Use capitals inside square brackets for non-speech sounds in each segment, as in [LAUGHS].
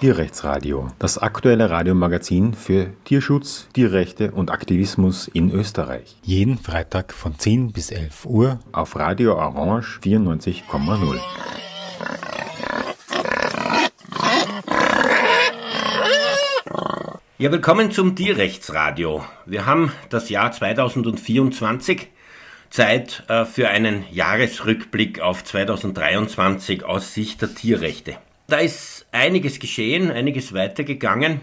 Tierrechtsradio, das aktuelle Radiomagazin für Tierschutz, Tierrechte und Aktivismus in Österreich. Jeden Freitag von 10 bis 11 Uhr auf Radio Orange 94,0. Ja, willkommen zum Tierrechtsradio. Wir haben das Jahr 2024 Zeit äh, für einen Jahresrückblick auf 2023 aus Sicht der Tierrechte. Da ist einiges geschehen, einiges weitergegangen,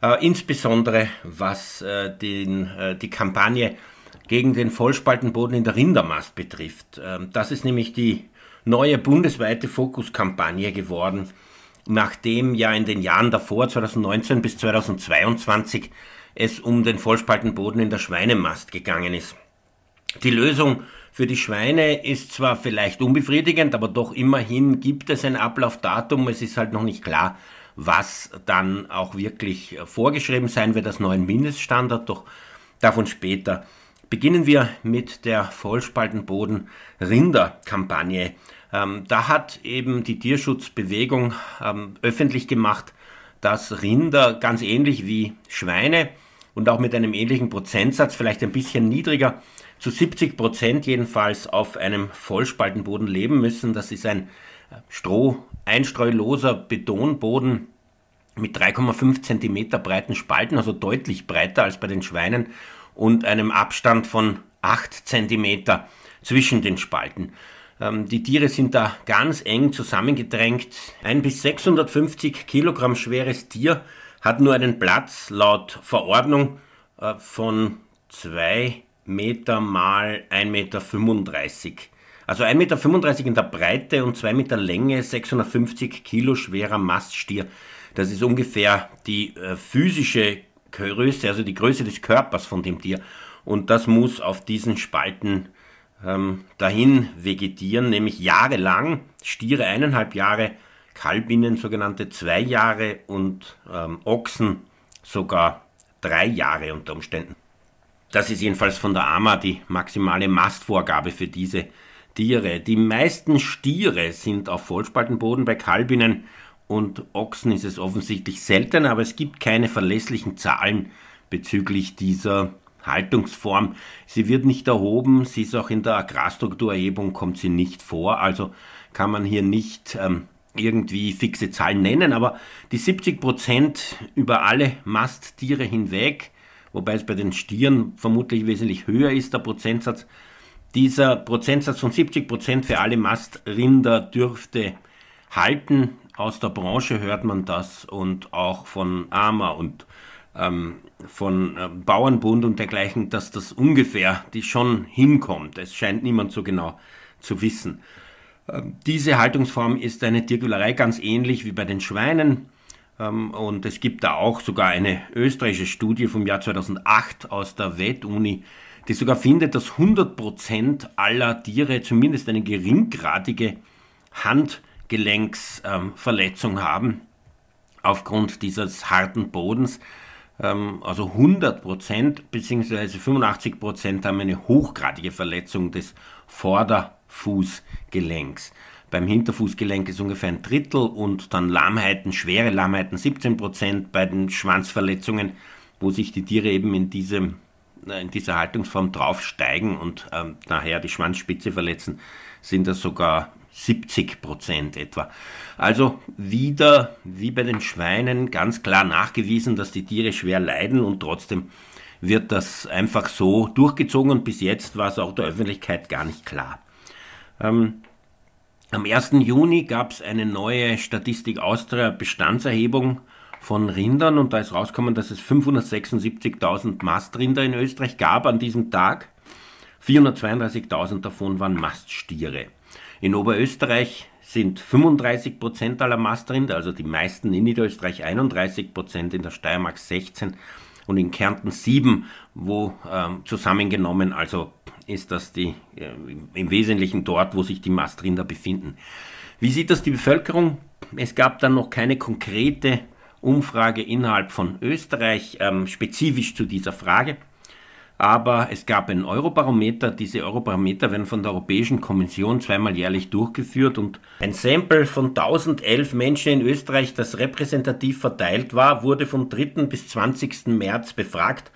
äh, insbesondere was äh, den, äh, die Kampagne gegen den Vollspaltenboden in der Rindermast betrifft. Ähm, das ist nämlich die neue bundesweite Fokuskampagne geworden, nachdem ja in den Jahren davor, 2019 bis 2022, es um den Vollspaltenboden in der Schweinemast gegangen ist. Die Lösung für die Schweine ist zwar vielleicht unbefriedigend, aber doch immerhin gibt es ein Ablaufdatum. Es ist halt noch nicht klar, was dann auch wirklich vorgeschrieben sein wird als neuen Mindeststandard, doch davon später. Beginnen wir mit der Vollspaltenboden-Rinder-Kampagne. Ähm, da hat eben die Tierschutzbewegung ähm, öffentlich gemacht, dass Rinder ganz ähnlich wie Schweine und auch mit einem ähnlichen Prozentsatz, vielleicht ein bisschen niedriger, zu 70 Prozent jedenfalls auf einem Vollspaltenboden leben müssen. Das ist ein äh, Stroh, einstreuloser Betonboden mit 3,5 Zentimeter breiten Spalten, also deutlich breiter als bei den Schweinen und einem Abstand von 8 Zentimeter zwischen den Spalten. Ähm, die Tiere sind da ganz eng zusammengedrängt. Ein bis 650 Kilogramm schweres Tier hat nur einen Platz laut Verordnung äh, von zwei Meter mal 1,35 Meter. Also 1,35 Meter in der Breite und 2 Meter Länge, 650 Kilo schwerer Maststier. Das ist ungefähr die äh, physische Größe, also die Größe des Körpers von dem Tier. Und das muss auf diesen Spalten ähm, dahin vegetieren, nämlich jahrelang. Stiere eineinhalb Jahre, Kalbinnen sogenannte zwei Jahre und ähm, Ochsen sogar drei Jahre unter Umständen. Das ist jedenfalls von der AMA die maximale Mastvorgabe für diese Tiere. Die meisten Stiere sind auf Vollspaltenboden, bei Kalbinnen und Ochsen ist es offensichtlich selten, aber es gibt keine verlässlichen Zahlen bezüglich dieser Haltungsform. Sie wird nicht erhoben, sie ist auch in der Agrarstrukturerhebung, kommt sie nicht vor, also kann man hier nicht ähm, irgendwie fixe Zahlen nennen, aber die 70 Prozent über alle Masttiere hinweg wobei es bei den Stieren vermutlich wesentlich höher ist, der Prozentsatz. Dieser Prozentsatz von 70 Prozent für alle Mastrinder dürfte halten. Aus der Branche hört man das und auch von AMA und ähm, von äh, Bauernbund und dergleichen, dass das ungefähr die schon hinkommt. Es scheint niemand so genau zu wissen. Ähm, diese Haltungsform ist eine Tierquälerei ganz ähnlich wie bei den Schweinen. Ähm, und es gibt da auch sogar eine österreichische Studie vom Jahr 2008 aus der Wettuni, die sogar findet, dass 100% aller Tiere zumindest eine geringgradige Handgelenksverletzung haben aufgrund dieses harten Bodens. Ähm, also 100% bzw. 85% haben eine hochgradige Verletzung des Vorderfußgelenks. Beim Hinterfußgelenk ist ungefähr ein Drittel und dann Lahmheiten, schwere Lahmheiten 17 Prozent bei den Schwanzverletzungen, wo sich die Tiere eben in, diesem, äh, in dieser Haltungsform draufsteigen und ähm, nachher die Schwanzspitze verletzen, sind das sogar 70 Prozent etwa. Also wieder wie bei den Schweinen ganz klar nachgewiesen, dass die Tiere schwer leiden und trotzdem wird das einfach so durchgezogen und bis jetzt war es auch der Öffentlichkeit gar nicht klar. Ähm, am 1. Juni gab es eine neue Statistik Austria Bestandserhebung von Rindern und da ist rausgekommen, dass es 576.000 Mastrinder in Österreich gab an diesem Tag. 432.000 davon waren Maststiere. In Oberösterreich sind 35 Prozent aller Mastrinder, also die meisten in Niederösterreich 31 Prozent, in der Steiermark 16 und in Kärnten 7, wo ähm, zusammengenommen also ist das die, äh, im Wesentlichen dort, wo sich die Mastrinder befinden. Wie sieht das die Bevölkerung? Es gab dann noch keine konkrete Umfrage innerhalb von Österreich ähm, spezifisch zu dieser Frage. aber es gab ein Eurobarometer. Diese Eurobarometer werden von der Europäischen Kommission zweimal jährlich durchgeführt und ein Sample von 1011 Menschen in Österreich, das repräsentativ verteilt war, wurde vom 3. bis 20. März befragt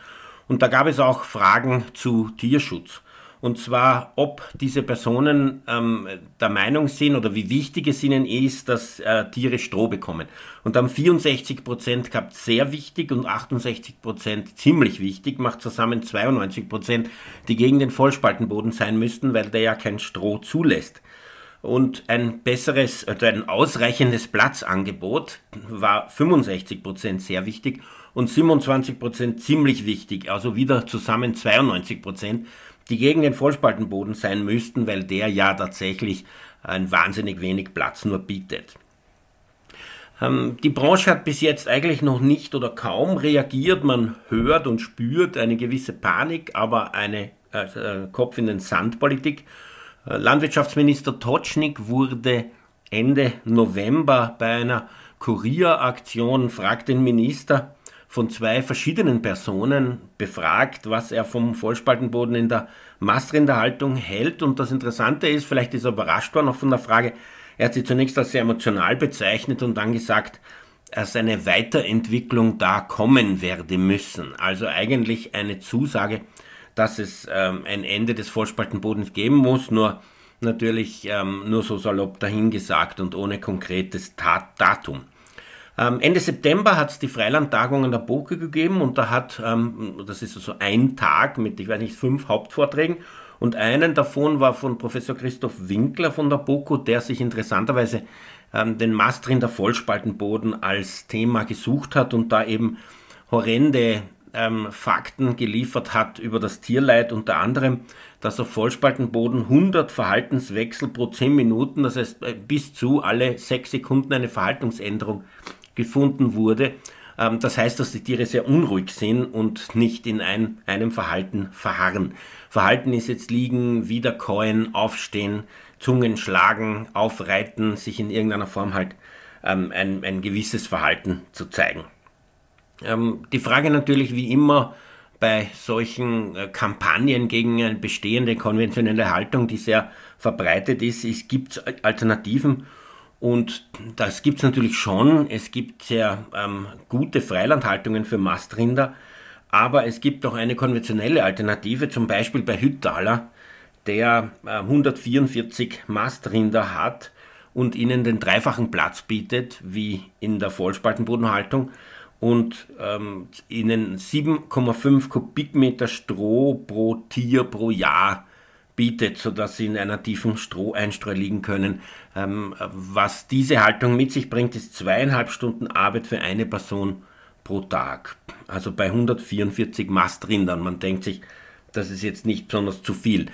und da gab es auch Fragen zu Tierschutz. Und zwar, ob diese Personen ähm, der Meinung sind oder wie wichtig es ihnen ist, dass äh, Tiere Stroh bekommen. Und dann 64 Prozent gehabt sehr wichtig und 68 Prozent ziemlich wichtig, macht zusammen 92 Prozent, die gegen den Vollspaltenboden sein müssten, weil der ja kein Stroh zulässt. Und ein besseres, also ein ausreichendes Platzangebot war 65 Prozent sehr wichtig und 27 Prozent ziemlich wichtig, also wieder zusammen 92 Prozent die gegen den Vollspaltenboden sein müssten, weil der ja tatsächlich ein wahnsinnig wenig Platz nur bietet. Ähm, die Branche hat bis jetzt eigentlich noch nicht oder kaum reagiert. Man hört und spürt eine gewisse Panik, aber eine äh, Kopf in den Sand Politik. Äh, Landwirtschaftsminister Totschnig wurde Ende November bei einer Kurieraktion, fragt den Minister, von zwei verschiedenen Personen befragt, was er vom Vollspaltenboden in der Mastrinderhaltung hält. Und das Interessante ist, vielleicht ist er überrascht worden auch von der Frage, er hat sie zunächst als sehr emotional bezeichnet und dann gesagt, dass eine Weiterentwicklung da kommen werde müssen. Also eigentlich eine Zusage, dass es ähm, ein Ende des Vollspaltenbodens geben muss, nur natürlich ähm, nur so salopp dahingesagt und ohne konkretes Tat Datum. Ähm, Ende September hat es die Freilandtagung an der Boke gegeben und da hat, ähm, das ist also ein Tag mit, ich weiß nicht, fünf Hauptvorträgen und einen davon war von Professor Christoph Winkler von der BOKU, der sich interessanterweise ähm, den Mastrinder Vollspaltenboden als Thema gesucht hat und da eben horrende ähm, Fakten geliefert hat über das Tierleid, unter anderem, dass auf Vollspaltenboden 100 Verhaltenswechsel pro 10 Minuten, das heißt äh, bis zu alle 6 Sekunden eine Verhaltensänderung gefunden wurde. Ähm, das heißt, dass die Tiere sehr unruhig sind und nicht in ein, einem Verhalten verharren. Verhalten ist jetzt liegen, wiederkäuen, aufstehen, Zungen schlagen, aufreiten, sich in irgendeiner Form halt ähm, ein, ein gewisses Verhalten zu zeigen. Ähm, die Frage natürlich wie immer bei solchen äh, Kampagnen gegen eine bestehende konventionelle Haltung, die sehr verbreitet ist, ist gibt es Alternativen und das gibt es natürlich schon. Es gibt sehr ähm, gute Freilandhaltungen für Mastrinder, aber es gibt auch eine konventionelle Alternative, zum Beispiel bei Hüttaler, der äh, 144 Mastrinder hat und ihnen den dreifachen Platz bietet, wie in der Vollspaltenbodenhaltung, und ähm, ihnen 7,5 Kubikmeter Stroh pro Tier pro Jahr bietet, sodass sie in einer tiefen Stroheinstreu liegen können. Ähm, was diese Haltung mit sich bringt, ist zweieinhalb Stunden Arbeit für eine Person pro Tag. Also bei 144 Mastrindern. Man denkt sich, das ist jetzt nicht besonders zu viel.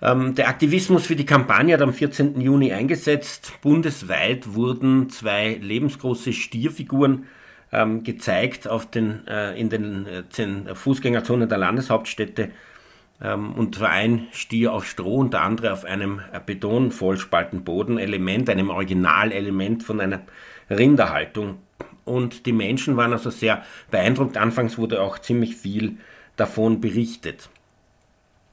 Ähm, der Aktivismus für die Kampagne hat am 14. Juni eingesetzt. Bundesweit wurden zwei lebensgroße Stierfiguren ähm, gezeigt auf den, äh, in den äh, Fußgängerzonen der Landeshauptstädte und zwar ein Stier auf Stroh und der andere auf einem Beton-Vollspaltenboden-Element, einem Originalelement von einer Rinderhaltung. Und die Menschen waren also sehr beeindruckt. Anfangs wurde auch ziemlich viel davon berichtet.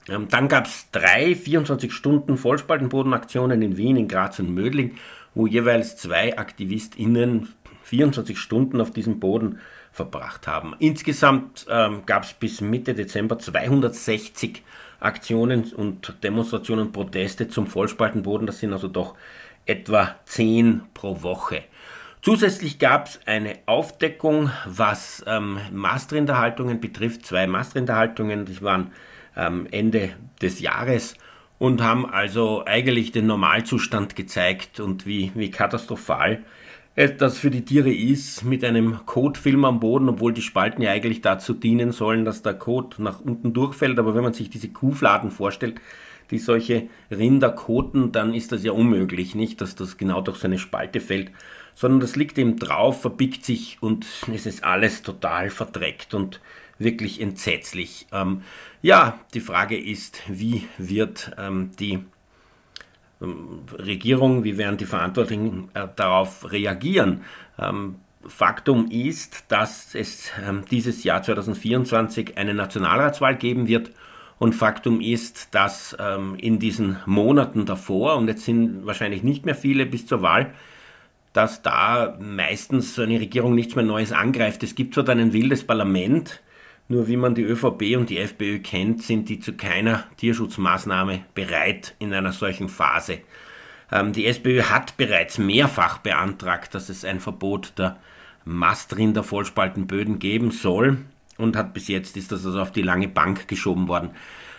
Ähm, dann gab es drei 24-Stunden-Vollspaltenbodenaktionen in Wien, in Graz und Mödling, wo jeweils zwei AktivistInnen 24 Stunden auf diesem Boden verbracht haben. Insgesamt ähm, gab es bis Mitte Dezember 260 Aktionen und Demonstrationen und Proteste zum Vollspaltenboden. Das sind also doch etwa 10 pro Woche. Zusätzlich gab es eine Aufdeckung, was ähm, Mastrinderhaltungen betrifft. Zwei Mastrinderhaltungen, die waren ähm, Ende des Jahres und haben also eigentlich den Normalzustand gezeigt und wie, wie katastrophal das für die Tiere ist, mit einem Kotfilm am Boden, obwohl die Spalten ja eigentlich dazu dienen sollen, dass der Kot nach unten durchfällt. Aber wenn man sich diese Kuhfladen vorstellt, die solche Rinder koten, dann ist das ja unmöglich, nicht, dass das genau durch so eine Spalte fällt, sondern das liegt eben drauf, verbiegt sich und es ist alles total verdreckt und wirklich entsetzlich. Ähm, ja, die Frage ist, wie wird ähm, die Regierung, wie werden die Verantwortlichen äh, darauf reagieren? Ähm, Faktum ist, dass es ähm, dieses Jahr 2024 eine Nationalratswahl geben wird. Und Faktum ist, dass ähm, in diesen Monaten davor, und jetzt sind wahrscheinlich nicht mehr viele bis zur Wahl, dass da meistens so eine Regierung nichts mehr Neues angreift. Es gibt zwar dann ein wildes Parlament, nur wie man die ÖVP und die FPÖ kennt, sind die zu keiner Tierschutzmaßnahme bereit in einer solchen Phase. Ähm, die SPÖ hat bereits mehrfach beantragt, dass es ein Verbot der Mastrinder Vollspaltenböden geben soll und hat bis jetzt ist das also auf die lange Bank geschoben worden.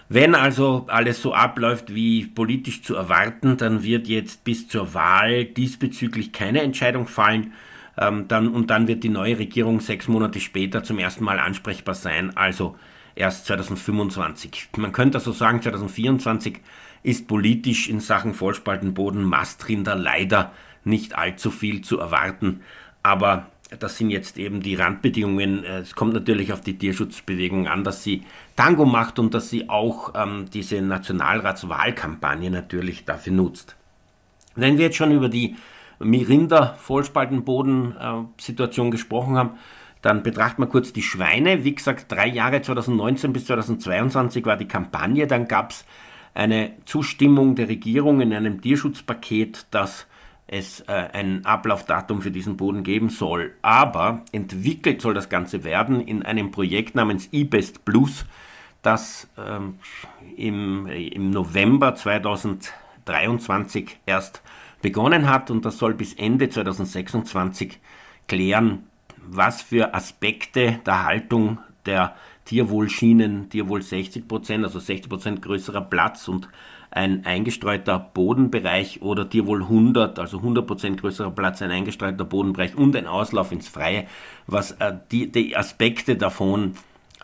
Wenn also alles so abläuft wie politisch zu erwarten, dann wird jetzt bis zur Wahl diesbezüglich keine Entscheidung fallen. Ähm, dann, und dann wird die neue Regierung sechs Monate später zum ersten Mal ansprechbar sein, also erst 2025. Man könnte also sagen, 2024 ist politisch in Sachen Vollspaltenboden Mastrinder leider nicht allzu viel zu erwarten. Aber das sind jetzt eben die Randbedingungen. Es kommt natürlich auf die Tierschutzbewegung an, dass sie Tango macht und dass sie auch ähm, diese Nationalratswahlkampagne natürlich dafür nutzt. Wenn wir jetzt schon über die Mirinda-Vollspaltenboden-Situation gesprochen haben, dann betrachten wir kurz die Schweine. Wie gesagt, drei Jahre 2019 bis 2022 war die Kampagne. Dann gab es eine Zustimmung der Regierung in einem Tierschutzpaket, das es äh, ein Ablaufdatum für diesen Boden geben soll. Aber entwickelt soll das Ganze werden in einem Projekt namens eBest Plus, das ähm, im, im November 2023 erst begonnen hat und das soll bis Ende 2026 klären, was für Aspekte der Haltung der Tierwohlschienen, Tierwohl 60 Prozent, also 60 Prozent größerer Platz und ein eingestreuter Bodenbereich oder Tierwohl 100, also 100 Prozent größerer Platz, ein eingestreuter Bodenbereich und ein Auslauf ins Freie, was äh, die, die Aspekte davon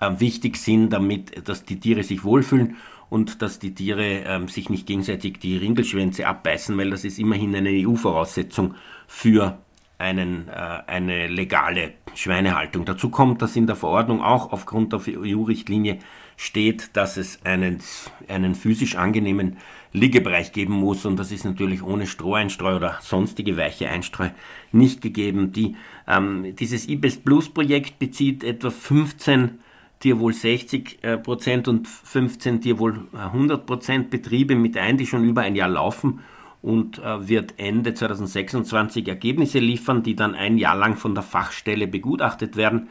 äh, wichtig sind, damit dass die Tiere sich wohlfühlen und dass die Tiere ähm, sich nicht gegenseitig die Ringelschwänze abbeißen, weil das ist immerhin eine EU-Voraussetzung für einen, äh, eine legale Schweinehaltung. Dazu kommt, dass in der Verordnung auch aufgrund der EU-Richtlinie steht, dass es einen, einen physisch angenehmen Liegebereich geben muss und das ist natürlich ohne Stroheinstreu oder sonstige weiche Einstreu nicht gegeben. Die, ähm, dieses IBES Plus Projekt bezieht etwa 15 Tierwohl 60 äh, Prozent und 15 Tierwohl 100 Prozent Betriebe mit ein, die schon über ein Jahr laufen und äh, wird Ende 2026 Ergebnisse liefern, die dann ein Jahr lang von der Fachstelle begutachtet werden.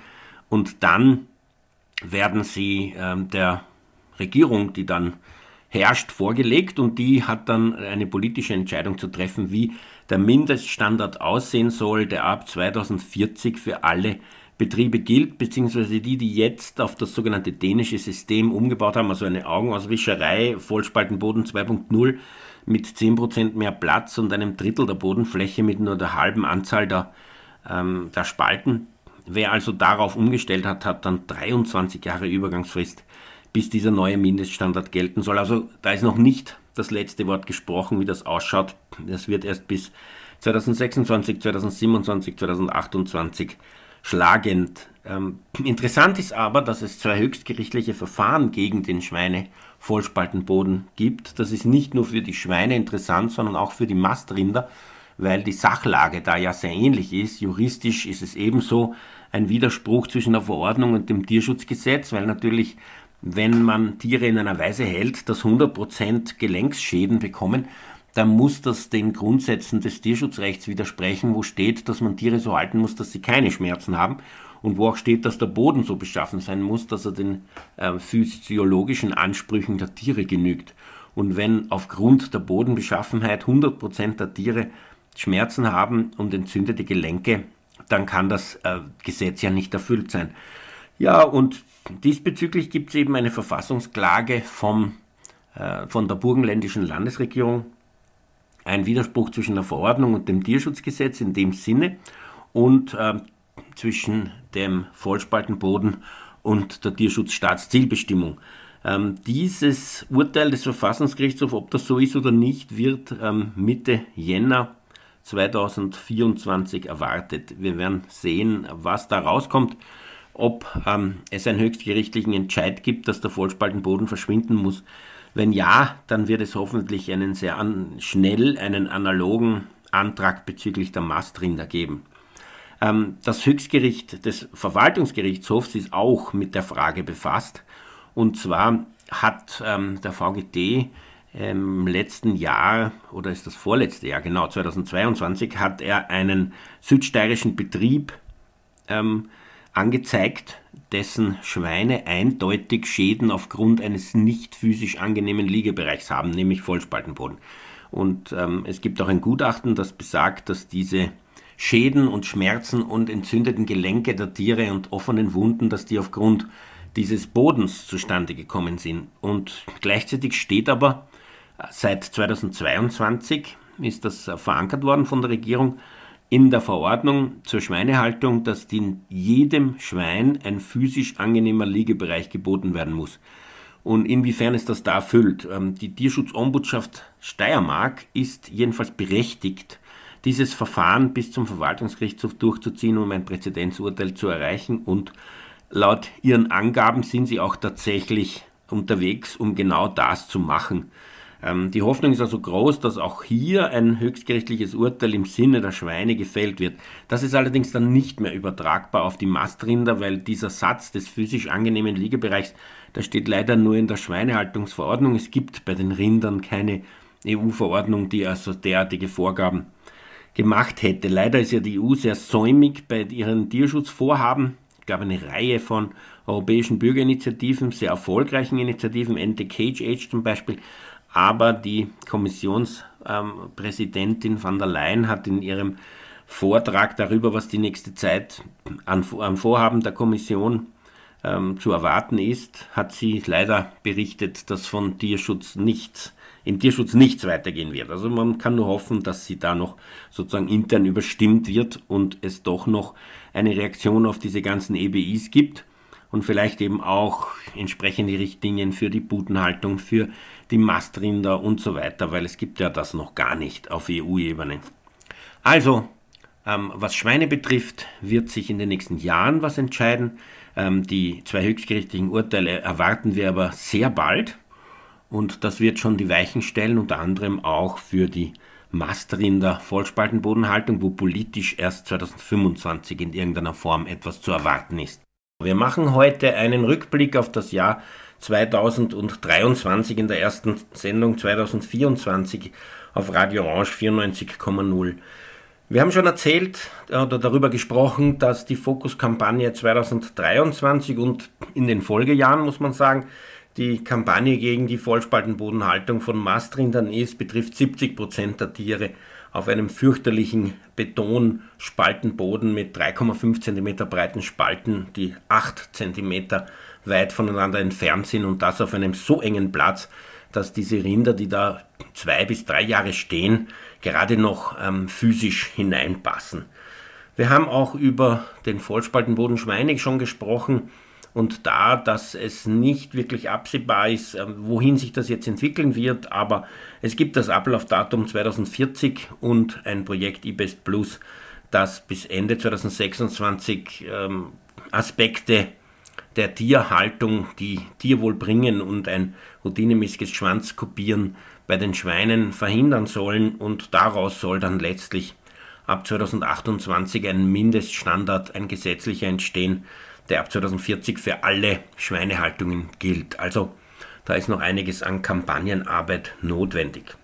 Und dann werden sie ähm, der Regierung, die dann herrscht, vorgelegt und die hat dann eine politische Entscheidung zu treffen, wie der Mindeststandard aussehen soll, der ab 2040 für alle Betriebe gilt, beziehungsweise die, die jetzt auf das sogenannte dänische System umgebaut haben, also eine Augenauswischerei, Vollspaltenboden 2.0, mit 10% mehr Platz und einem Drittel der Bodenfläche mit nur der halben Anzahl der, ähm, der Spalten. Wer also darauf umgestellt hat, hat dann 23 Jahre Übergangsfrist, bis dieser neue Mindeststandard gelten soll. Also da ist noch nicht das letzte Wort gesprochen, wie das ausschaut. Das wird erst bis 2026, 2027, 2028 schlagend. Ähm, interessant ist aber, dass es zwei höchstgerichtliche Verfahren gegen den Schweine-Vollspaltenboden gibt. Das ist nicht nur für die Schweine interessant, sondern auch für die Mastrinder, weil die Sachlage da ja sehr ähnlich ist. Juristisch ist es ebenso ein Widerspruch zwischen der Verordnung und dem Tierschutzgesetz, weil natürlich, wenn man Tiere in einer Weise hält, dass 100% Gelenksschäden bekommen, dann muss das den Grundsätzen des Tierschutzrechts widersprechen, wo steht, dass man Tiere so halten muss, dass sie keine Schmerzen haben und wo auch steht, dass der Boden so beschaffen sein muss, dass er den äh, physiologischen Ansprüchen der Tiere genügt. Und wenn aufgrund der Bodenbeschaffenheit 100% der Tiere Schmerzen haben und entzündete Gelenke, dann kann das äh, Gesetz ja nicht erfüllt sein. Ja, und diesbezüglich gibt es eben eine Verfassungsklage vom, äh, von der burgenländischen Landesregierung, ein Widerspruch zwischen der Verordnung und dem Tierschutzgesetz in dem Sinne und äh, zwischen dem Vollspaltenboden und der Tierschutzstaatszielbestimmung. Ähm, dieses Urteil des Verfassungsgerichtshofs, ob das so ist oder nicht, wird ähm, Mitte Jänner 2024 erwartet. Wir werden sehen, was da rauskommt, ob ähm, es einen höchstgerichtlichen Entscheid gibt, dass der Vollspaltenboden verschwinden muss. Wenn ja, dann wird es hoffentlich einen sehr an, schnell einen analogen Antrag bezüglich der Mastrinder geben. Ähm, das Höchstgericht des Verwaltungsgerichtshofs ist auch mit der Frage befasst. Und zwar hat ähm, der VGT im letzten Jahr, oder ist das vorletzte Jahr, genau, 2022, hat er einen südsteirischen Betrieb ähm, angezeigt, dessen Schweine eindeutig Schäden aufgrund eines nicht physisch angenehmen Liegebereichs haben, nämlich Vollspaltenboden. Und ähm, es gibt auch ein Gutachten, das besagt, dass diese Schäden und Schmerzen und entzündeten Gelenke der Tiere und offenen Wunden, dass die aufgrund dieses Bodens zustande gekommen sind. Und gleichzeitig steht aber seit 2022 ist das verankert worden von der Regierung in der Verordnung zur Schweinehaltung, dass in jedem Schwein ein physisch angenehmer Liegebereich geboten werden muss. Und inwiefern ist das da erfüllt? Ähm, die Tierschutzombudschaft Steiermark ist jedenfalls berechtigt, dieses Verfahren bis zum Verwaltungsgerichtshof durchzuziehen, um ein Präzedenzurteil zu erreichen. Und laut ihren Angaben sind sie auch tatsächlich unterwegs, um genau das zu machen. Ähm, die Hoffnung ist also groß, dass auch hier ein höchstgerichtliches Urteil im Sinne der Schweine gefällt wird. Das ist allerdings dann nicht mehr übertragbar auf die Mastrinder, weil dieser Satz des physisch angenehmen Liegebereichs, der steht leider nur in der Schweinehaltungsverordnung. Es gibt bei den Rindern keine EU-Verordnung, die also derartige Vorgaben gemacht hätte. Leider ist ja die EU sehr säumig bei ihren Tierschutzvorhaben. Es gab eine Reihe von europäischen Bürgerinitiativen, sehr erfolgreichen Initiativen, End the Cage Age zum Beispiel, aber die Kommissionspräsidentin van der Leyen hat in ihrem Vortrag darüber, was die nächste Zeit an Vorhaben der Kommission ähm, zu erwarten ist, hat sie leider berichtet, dass von Tierschutz nichts, im Tierschutz nichts weitergehen wird. Also man kann nur hoffen, dass sie da noch sozusagen intern überstimmt wird und es doch noch eine Reaktion auf diese ganzen EBIs gibt und vielleicht eben auch entsprechende Richtlinien für die Butenhaltung, für die Mastrinder und so weiter, weil es gibt ja das noch gar nicht auf EU-Ebene. Also, ähm, was Schweine betrifft, wird sich in den nächsten Jahren was entscheiden. Ähm, die zwei höchstgerichtlichen Urteile erwarten wir aber sehr bald und das wird schon die Weichen stellen, unter anderem auch für die Mastrinder Vollspaltenbodenhaltung, wo politisch erst 2025 in irgendeiner Form etwas zu erwarten ist. Wir machen heute einen Rückblick auf das Jahr 2023 in der ersten Sendung 2024 auf Radio Orange 94,0. Wir haben schon erzählt oder darüber gesprochen, dass die Fokuskampagne 2023 und in den Folgejahren, muss man sagen, die Kampagne gegen die Vollspaltenbodenhaltung von Mastrindern ist, betrifft 70 Prozent der Tiere auf einem fürchterlichen Betonspaltenboden mit 3,5 cm breiten Spalten, die 8 cm weit voneinander entfernt sind und das auf einem so engen Platz, dass diese Rinder, die da zwei bis drei Jahre stehen, gerade noch ähm, physisch hineinpassen. Wir haben auch über den Vollspaltenboden Schweine schon gesprochen und da, dass es nicht wirklich absehbar ist, ähm, wohin sich das jetzt entwickeln wird, aber es gibt das Ablaufdatum 2040 und ein Projekt eBest Plus, das bis Ende 2026 ähm, Aspekte der Tierhaltung, die Tierwohl bringen und ein routinemäßiges Schwanzkopieren bei den Schweinen verhindern sollen und daraus soll dann letztlich ab 2028 ein Mindeststandard, ein gesetzlicher entstehen, der ab 2040 für alle Schweinehaltungen gilt. Also da ist noch einiges an Kampagnenarbeit notwendig.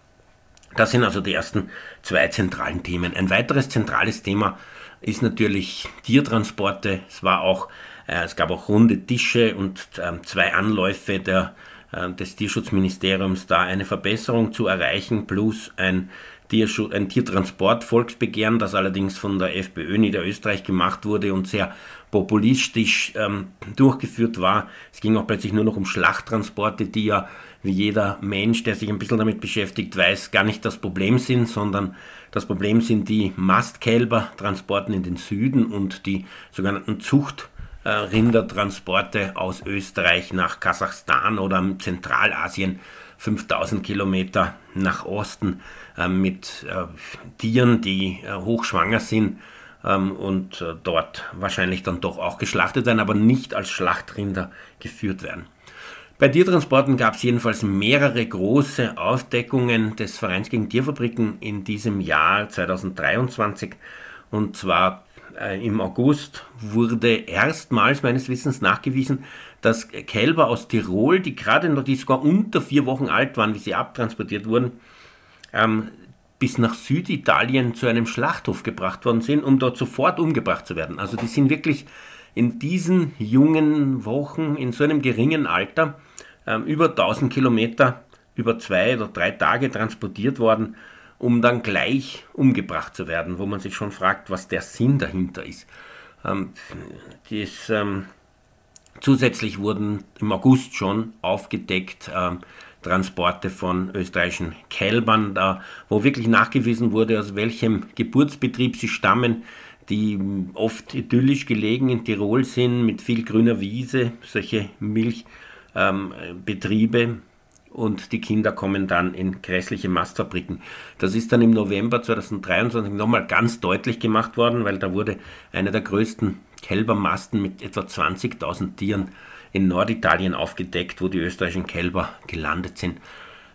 Das sind also die ersten zwei zentralen Themen. Ein weiteres zentrales Thema ist natürlich Tiertransporte. Es war auch, es gab auch runde Tische und äh, zwei Anläufe der, äh, des Tierschutzministeriums, da eine Verbesserung zu erreichen, plus ein ein Tiertransport-Volksbegehren, das allerdings von der FPÖ Niederösterreich gemacht wurde und sehr populistisch ähm, durchgeführt war. Es ging auch plötzlich nur noch um Schlachttransporte, die ja, wie jeder Mensch, der sich ein bisschen damit beschäftigt, weiß, gar nicht das Problem sind, sondern das Problem sind die Mastkälbertransporten in den Süden und die sogenannten Zuchtrindertransporte aus Österreich nach Kasachstan oder Zentralasien 5000 Kilometer nach Osten äh, mit äh, Tieren, die äh, hochschwanger sind ähm, und äh, dort wahrscheinlich dann doch auch geschlachtet werden, aber nicht als Schlachtrinder geführt werden. Bei Tiertransporten gab es jedenfalls mehrere große Aufdeckungen des Vereins gegen Tierfabriken in diesem Jahr 2023. Und zwar äh, im August wurde erstmals meines Wissens nachgewiesen, dass Kälber aus Tirol, die gerade noch, die sogar unter vier Wochen alt waren, wie sie abtransportiert wurden, ähm, bis nach Süditalien zu einem Schlachthof gebracht worden sind, um dort sofort umgebracht zu werden. Also die sind wirklich in diesen jungen Wochen, in so einem geringen Alter, ähm, über 1000 Kilometer, über zwei oder drei Tage transportiert worden, um dann gleich umgebracht zu werden, wo man sich schon fragt, was der Sinn dahinter ist. Ähm, dies, ähm, zusätzlich wurden im August schon aufgedeckt ähm, Transporte von österreichischen Kälbern, da, wo wirklich nachgewiesen wurde, aus welchem Geburtsbetrieb sie stammen, die oft idyllisch gelegen in Tirol sind, mit viel grüner Wiese, solche Milchbetriebe. Und die Kinder kommen dann in grässliche Mastfabriken. Das ist dann im November 2023 nochmal ganz deutlich gemacht worden, weil da wurde einer der größten Kälbermasten mit etwa 20.000 Tieren in Norditalien aufgedeckt, wo die österreichischen Kälber gelandet sind.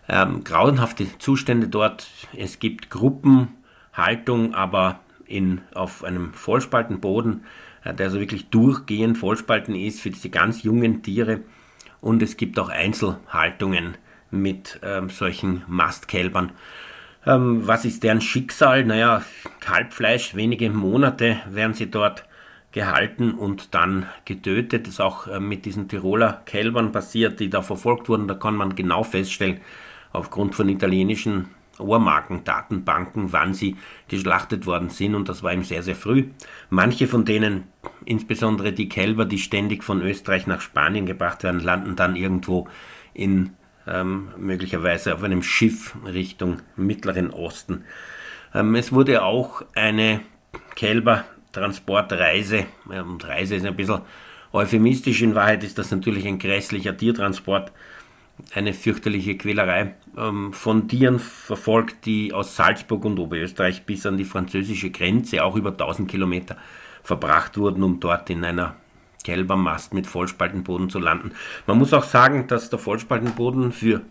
Ähm, grauenhafte Zustände dort. Es gibt Gruppenhaltung, aber in, auf einem Vollspaltenboden, äh, der also wirklich durchgehend Vollspalten ist für diese ganz jungen Tiere. Und es gibt auch Einzelhaltungen mit ähm, solchen Mastkälbern. Ähm, was ist deren Schicksal? Naja, Kalbfleisch, wenige Monate werden sie dort gehalten und dann getötet. Das ist auch äh, mit diesen Tiroler Kälbern passiert, die da verfolgt wurden. Da kann man genau feststellen, aufgrund von italienischen Ohrmarken, Datenbanken, wann sie geschlachtet worden sind und das war eben sehr, sehr früh. Manche von denen, insbesondere die Kälber, die ständig von Österreich nach Spanien gebracht werden, landen dann irgendwo in ähm, möglicherweise auf einem Schiff Richtung Mittleren Osten. Ähm, es wurde auch eine Kälber Transportreise. Und Reise ist ein bisschen euphemistisch. In Wahrheit ist das natürlich ein grässlicher Tiertransport, eine fürchterliche Quälerei ähm, von Tieren verfolgt, die aus Salzburg und Oberösterreich bis an die französische Grenze, auch über 1000 Kilometer, verbracht wurden, um dort in einer Kälbermast mit Vollspaltenboden zu landen. Man muss auch sagen, dass der Vollspaltenboden für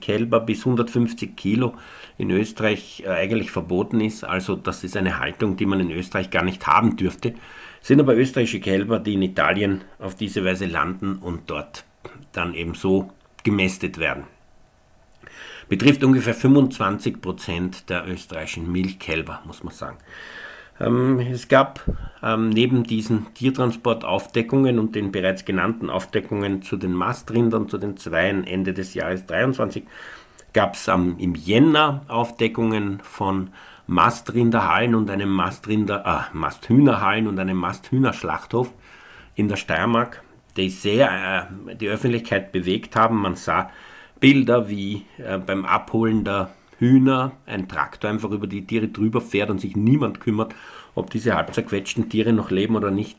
Kälber bis 150 Kilo in Österreich äh, eigentlich verboten ist. Also das ist eine Haltung, die man in Österreich gar nicht haben dürfte. Sind aber österreichische Kälber, die in Italien auf diese Weise landen und dort dann eben so gemästet werden. Betrifft ungefähr 25 Prozent der österreichischen Milchkälber, muss man sagen. Ähm, es gab ähm, neben diesen Tiertransportaufdeckungen und den bereits genannten Aufdeckungen zu den Mastrindern, zu den Zweien Ende des Jahres 23, gab es ähm, im Jänner Aufdeckungen von Mastrinderhallen und einem Mastrinder, äh, Masthühnerhallen und einem Masthühnerschlachthof in der Steiermark, die sehr äh, die Öffentlichkeit bewegt haben. Man sah Bilder, wie äh, beim Abholen der Hühner ein Traktor einfach über die Tiere drüber fährt und sich niemand kümmert, ob diese halb zerquetschten Tiere noch leben oder nicht.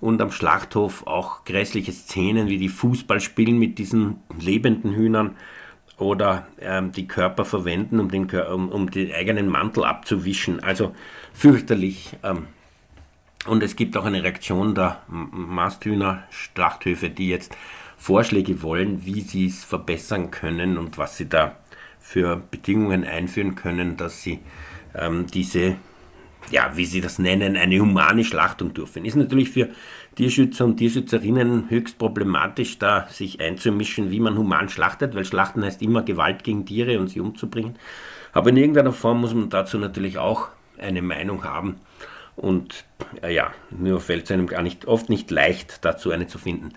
Und am Schlachthof auch grässliche Szenen wie die Fußball spielen mit diesen lebenden Hühnern oder ähm, die Körper verwenden, um den, um, um den eigenen Mantel abzuwischen. Also fürchterlich. Ähm, und es gibt auch eine Reaktion der Masthühner Schlachthöfe, die jetzt Vorschläge wollen, wie sie es verbessern können und was sie da für Bedingungen einführen können, dass sie ähm, diese, ja, wie sie das nennen, eine humane Schlachtung durchführen. Ist natürlich für Tierschützer und Tierschützerinnen höchst problematisch, da sich einzumischen, wie man human schlachtet, weil Schlachten heißt immer Gewalt gegen Tiere und sie umzubringen. Aber in irgendeiner Form muss man dazu natürlich auch eine Meinung haben. Und äh, ja, nur fällt es einem gar nicht, oft nicht leicht, dazu eine zu finden.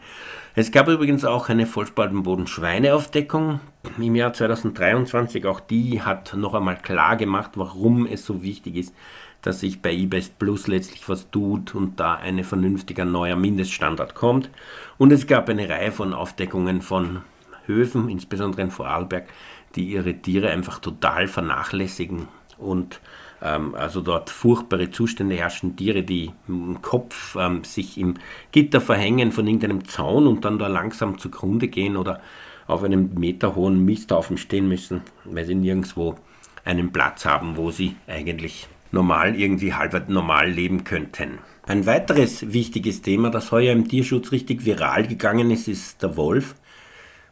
Es gab übrigens auch eine Vollspaltenboden-Schweineaufdeckung im Jahr 2023. Auch die hat noch einmal klar gemacht, warum es so wichtig ist, dass sich bei eBest Plus letztlich was tut und da ein vernünftiger neuer Mindeststandard kommt. Und es gab eine Reihe von Aufdeckungen von Höfen, insbesondere in Vorarlberg, die ihre Tiere einfach total vernachlässigen und also dort furchtbare Zustände herrschen, Tiere, die im Kopf ähm, sich im Gitter verhängen von irgendeinem Zaun und dann da langsam zugrunde gehen oder auf einem meterhohen Misthaufen stehen müssen, weil sie nirgendwo einen Platz haben, wo sie eigentlich normal irgendwie halb normal leben könnten. Ein weiteres wichtiges Thema, das heuer im Tierschutz richtig viral gegangen ist, ist der Wolf.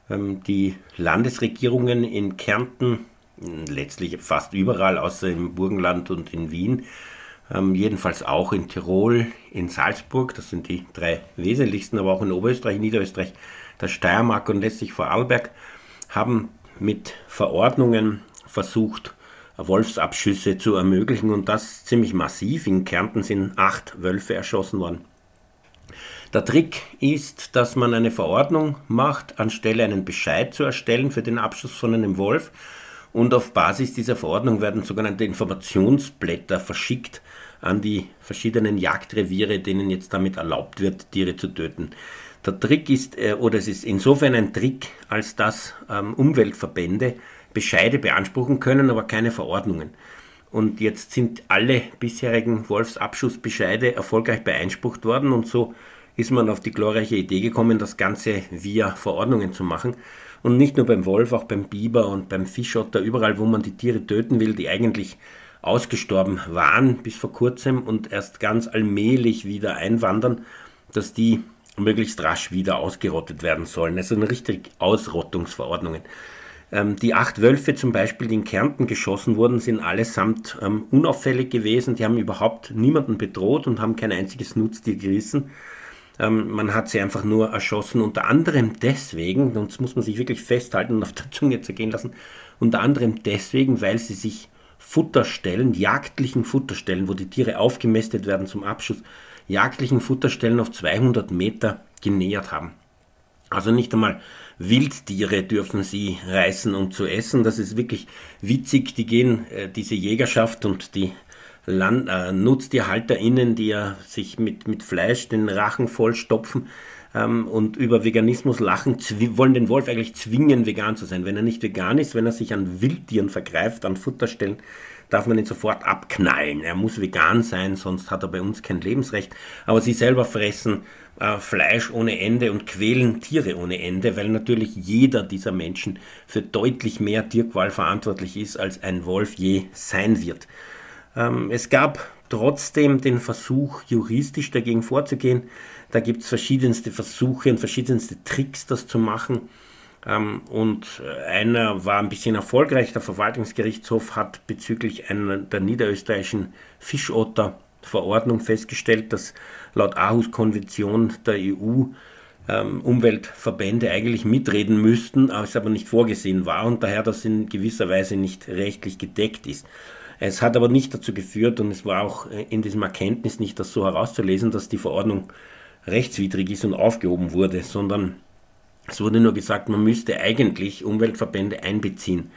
Ähm, die Landesregierungen in Kärnten letztlich fast überall, außer im Burgenland und in Wien, ähm, jedenfalls auch in Tirol, in Salzburg, das sind die drei wesentlichsten, aber auch in Oberösterreich, Niederösterreich, der Steiermark und letztlich Vorarlberg, haben mit Verordnungen versucht, Wolfsabschüsse zu ermöglichen und das ziemlich massiv. In Kärnten sind acht Wölfe erschossen worden. Der Trick ist, dass man eine Verordnung macht, anstelle einen Bescheid zu erstellen für den Abschuss von einem Wolf. Und auf Basis dieser Verordnung werden sogenannte Informationsblätter verschickt an die verschiedenen Jagdreviere, denen jetzt damit erlaubt wird, Tiere zu töten. Der Trick ist, äh, oder es ist insofern ein Trick, als dass ähm, Umweltverbände Bescheide beanspruchen können, aber keine Verordnungen. Und jetzt sind alle bisherigen Wolfsabschussbescheide erfolgreich beeinsprucht worden und so ist man auf die glorreiche Idee gekommen, das Ganze via Verordnungen zu machen. Und nicht nur beim Wolf, auch beim Biber und beim Fischotter, überall, wo man die Tiere töten will, die eigentlich ausgestorben waren bis vor kurzem und erst ganz allmählich wieder einwandern, dass die möglichst rasch wieder ausgerottet werden sollen. Also eine richtig Ausrottungsverordnungen. Ähm, die acht Wölfe zum Beispiel, die in Kärnten geschossen wurden, sind allesamt ähm, unauffällig gewesen. Die haben überhaupt niemanden bedroht und haben kein einziges Nutztier gerissen. Ähm, man hat sie einfach nur erschossen, unter anderem deswegen, und das muss man sich wirklich festhalten und auf der Zunge zergehen lassen, unter anderem deswegen, weil sie sich Futterstellen, jagdlichen Futterstellen, wo die Tiere aufgemästet werden zum Abschuss, jagdlichen Futterstellen auf 200 Meter genähert haben. Also nicht einmal Wildtiere dürfen sie reißen, um zu essen. Das ist wirklich witzig. Die gehen, äh, diese Jägerschaft und die Land, äh, NutztierhalterInnen, die ja sich mit, mit Fleisch den Rachen vollstopfen ähm, und über Veganismus lachen, wollen den Wolf eigentlich zwingen, vegan zu sein. Wenn er nicht vegan ist, wenn er sich an Wildtieren vergreift, an Futterstellen, darf man ihn sofort abknallen. Er muss vegan sein, sonst hat er bei uns kein Lebensrecht. Aber sie selber fressen äh, Fleisch ohne Ende und quälen Tiere ohne Ende, weil natürlich jeder dieser Menschen für deutlich mehr Tierqual verantwortlich ist, als ein Wolf je sein wird. Ähm, es gab trotzdem den Versuch, juristisch dagegen vorzugehen. Da gibt es verschiedenste Versuche und verschiedenste Tricks, das zu machen. Ähm, und einer war ein bisschen erfolgreich. Der Verwaltungsgerichtshof hat bezüglich einer der niederösterreichischen Fischotter-Verordnung festgestellt, dass laut Aarhus-Konvention der EU ähm, Umweltverbände eigentlich mitreden müssten, aber es aber nicht vorgesehen war und daher das in gewisser Weise nicht rechtlich gedeckt ist. Es hat aber nicht dazu geführt, und es war auch äh, in diesem Erkenntnis nicht das so herauszulesen, dass die Verordnung rechtswidrig ist und aufgehoben wurde, sondern es wurde nur gesagt, man müsste eigentlich Umweltverbände einbeziehen.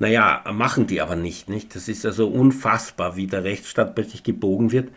Naja, machen die aber nicht, nicht? Das ist also unfassbar, wie der Rechtsstaat plötzlich gebogen wird,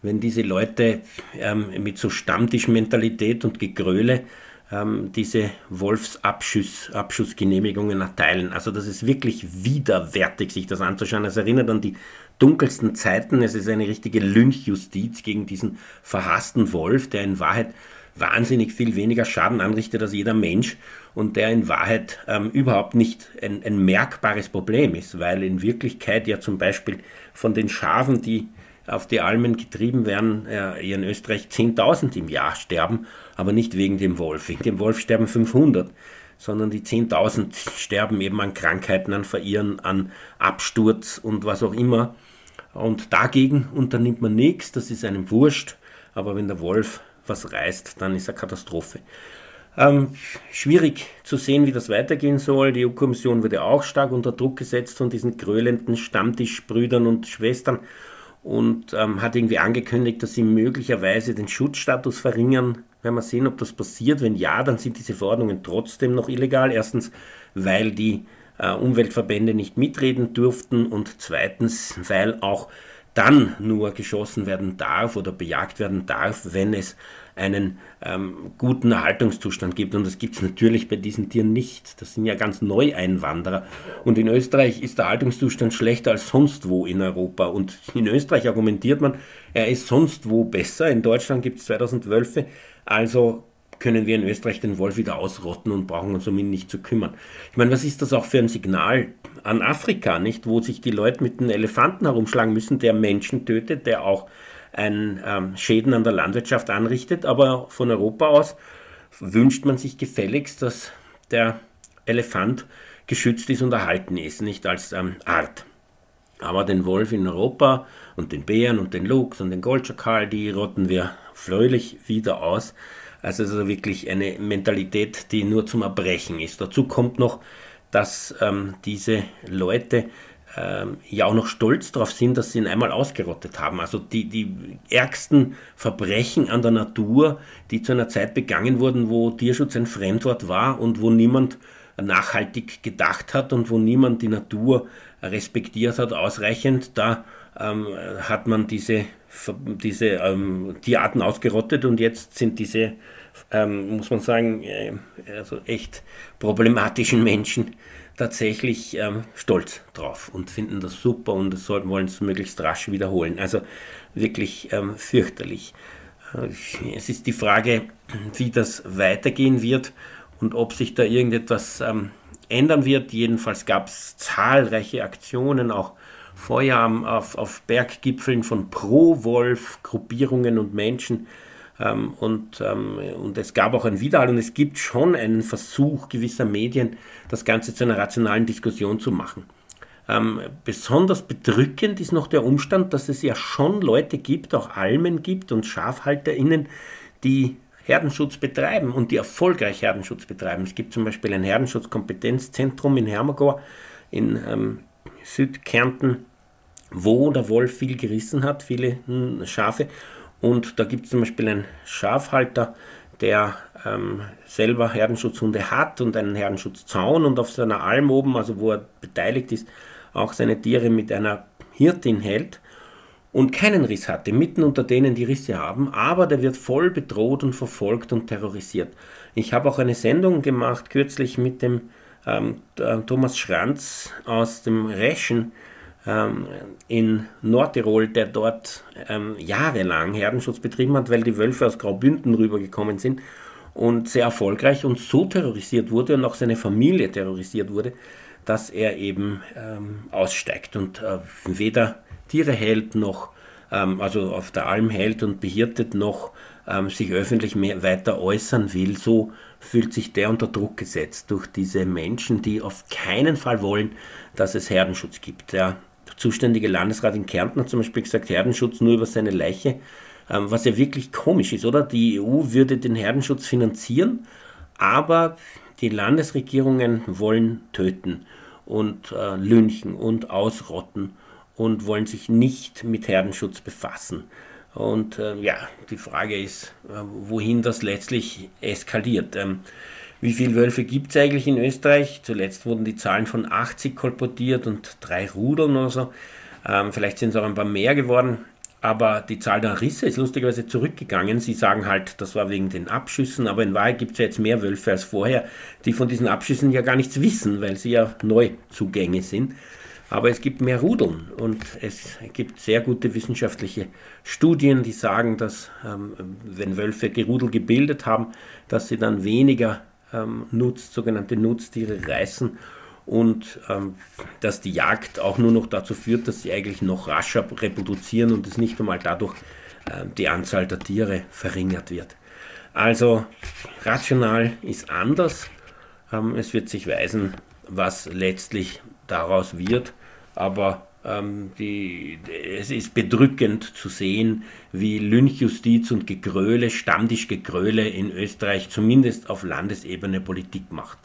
wenn diese Leute ähm, mit so Stammtischmentalität und Gegröle ähm, diese Wolfsabschussgenehmigungen erteilen. Also das ist wirklich widerwärtig, sich das anzuschauen. Es erinnert an die dunkelsten Zeiten. Es ist eine richtige Lynchjustiz gegen diesen verhassten Wolf, der in Wahrheit wahnsinnig viel weniger Schaden anrichtet als jeder Mensch und der in Wahrheit ähm, überhaupt nicht ein, ein merkbares Problem ist, weil in Wirklichkeit ja zum Beispiel von den Schafen, die auf die Almen getrieben werden, äh, in Österreich 10.000 im Jahr sterben, aber nicht wegen dem Wolf. Wegen dem Wolf sterben 500, sondern die 10.000 sterben eben an Krankheiten, an Verirren, an Absturz und was auch immer. Und dagegen unternimmt man nichts, das ist einem wurscht, aber wenn der Wolf was reißt, dann ist eine Katastrophe. Ähm, schwierig zu sehen, wie das weitergehen soll. Die EU-Kommission wurde auch stark unter Druck gesetzt von diesen grölenden Stammtischbrüdern und Schwestern und ähm, hat irgendwie angekündigt, dass sie möglicherweise den Schutzstatus verringern. Werden wir sehen, ob das passiert. Wenn ja, dann sind diese Verordnungen trotzdem noch illegal. Erstens, weil die äh, Umweltverbände nicht mitreden durften und zweitens, weil auch dann nur geschossen werden darf oder bejagt werden darf, wenn es einen ähm, guten Erhaltungszustand gibt. Und das gibt es natürlich bei diesen Tieren nicht. Das sind ja ganz Neueinwanderer. Und in Österreich ist der Erhaltungszustand schlechter als sonst wo in Europa. Und in Österreich argumentiert man, er ist sonst wo besser. In Deutschland gibt es 2000 Wölfe. Also können wir in Österreich den Wolf wieder ausrotten und brauchen uns um ihn nicht zu kümmern. Ich meine, was ist das auch für ein Signal an Afrika, nicht? Wo sich die Leute mit einem Elefanten herumschlagen müssen, der Menschen tötet, der auch ein ähm, Schäden an der Landwirtschaft anrichtet, aber von Europa aus wünscht man sich gefälligst, dass der Elefant geschützt ist und erhalten ist, nicht als ähm, Art. Aber den Wolf in Europa und den Bären und den Luchs und den Goldschakal, die rotten wir fröhlich wieder aus. Also es ist wirklich eine Mentalität, die nur zum Erbrechen ist. Dazu kommt noch, dass ähm, diese Leute ähm, ja auch noch stolz darauf sind, dass sie ihn einmal ausgerottet haben. Also die, die ärgsten Verbrechen an der Natur, die zu einer Zeit begangen wurden, wo Tierschutz ein Fremdwort war und wo niemand nachhaltig gedacht hat und wo niemand die Natur respektiert hat ausreichend, da ähm, hat man diese, diese ähm, Tierarten ausgerottet und jetzt sind diese ähm, muss man sagen, äh, also echt problematischen Menschen tatsächlich ähm, stolz drauf und finden das super und wollen es möglichst rasch wiederholen. Also wirklich ähm, fürchterlich. Äh, es ist die Frage, wie das weitergehen wird und ob sich da irgendetwas ähm, ändern wird. Jedenfalls gab es zahlreiche Aktionen, auch vorher auf, auf Berggipfeln von Pro-Wolf-Gruppierungen und Menschen, ähm, und, ähm, und es gab auch ein Widerhall und es gibt schon einen Versuch gewisser Medien, das Ganze zu einer rationalen Diskussion zu machen. Ähm, besonders bedrückend ist noch der Umstand, dass es ja schon Leute gibt, auch Almen gibt und SchafhalterInnen, die Herdenschutz betreiben und die erfolgreich Herdenschutz betreiben. Es gibt zum Beispiel ein Herdenschutzkompetenzzentrum in Hermagor in ähm, Südkärnten, wo der Wolf viel gerissen hat, viele hm, Schafe und da gibt es zum Beispiel einen Schafhalter, der ähm, selber Herdenschutzhunde hat und einen Herdenschutzzaun und auf seiner Alm oben, also wo er beteiligt ist, auch seine Tiere mit einer Hirtin hält und keinen Riss hatte, mitten unter denen die Risse haben, aber der wird voll bedroht und verfolgt und terrorisiert. Ich habe auch eine Sendung gemacht kürzlich mit dem ähm, Thomas Schranz aus dem Reschen, in Nordtirol, der dort ähm, jahrelang Herdenschutz betrieben hat, weil die Wölfe aus Graubünden rübergekommen sind und sehr erfolgreich und so terrorisiert wurde und auch seine Familie terrorisiert wurde, dass er eben ähm, aussteigt und äh, weder Tiere hält noch, ähm, also auf der Alm hält und behirtet noch ähm, sich öffentlich mehr weiter äußern will. So fühlt sich der unter Druck gesetzt durch diese Menschen, die auf keinen Fall wollen, dass es Herdenschutz gibt. Der zuständige Landesrat in Kärnten hat zum Beispiel gesagt, Herdenschutz nur über seine Leiche, ähm, was ja wirklich komisch ist, oder? Die EU würde den Herdenschutz finanzieren, aber die Landesregierungen wollen töten und äh, lynchen und ausrotten und wollen sich nicht mit Herdenschutz befassen. Und äh, ja, die Frage ist, äh, wohin das letztlich eskaliert. Ähm, wie viele Wölfe gibt es eigentlich in Österreich? Zuletzt wurden die Zahlen von 80 kolportiert und drei Rudeln oder so. Ähm, vielleicht sind es auch ein paar mehr geworden. Aber die Zahl der Risse ist lustigerweise zurückgegangen. Sie sagen halt, das war wegen den Abschüssen, aber in Wahrheit gibt es ja jetzt mehr Wölfe als vorher, die von diesen Abschüssen ja gar nichts wissen, weil sie ja Neuzugänge sind. Aber es gibt mehr Rudeln und es gibt sehr gute wissenschaftliche Studien, die sagen, dass ähm, wenn Wölfe Gerudel gebildet haben, dass sie dann weniger ähm, nutzt, sogenannte Nutztiere reißen und ähm, dass die Jagd auch nur noch dazu führt, dass sie eigentlich noch rascher reproduzieren und es nicht einmal dadurch äh, die Anzahl der Tiere verringert wird. Also rational ist anders. Ähm, es wird sich weisen, was letztlich daraus wird, aber ähm, die, es ist bedrückend zu sehen, wie Lynchjustiz und Gegröle, Stammtischgegröle in Österreich zumindest auf Landesebene Politik macht.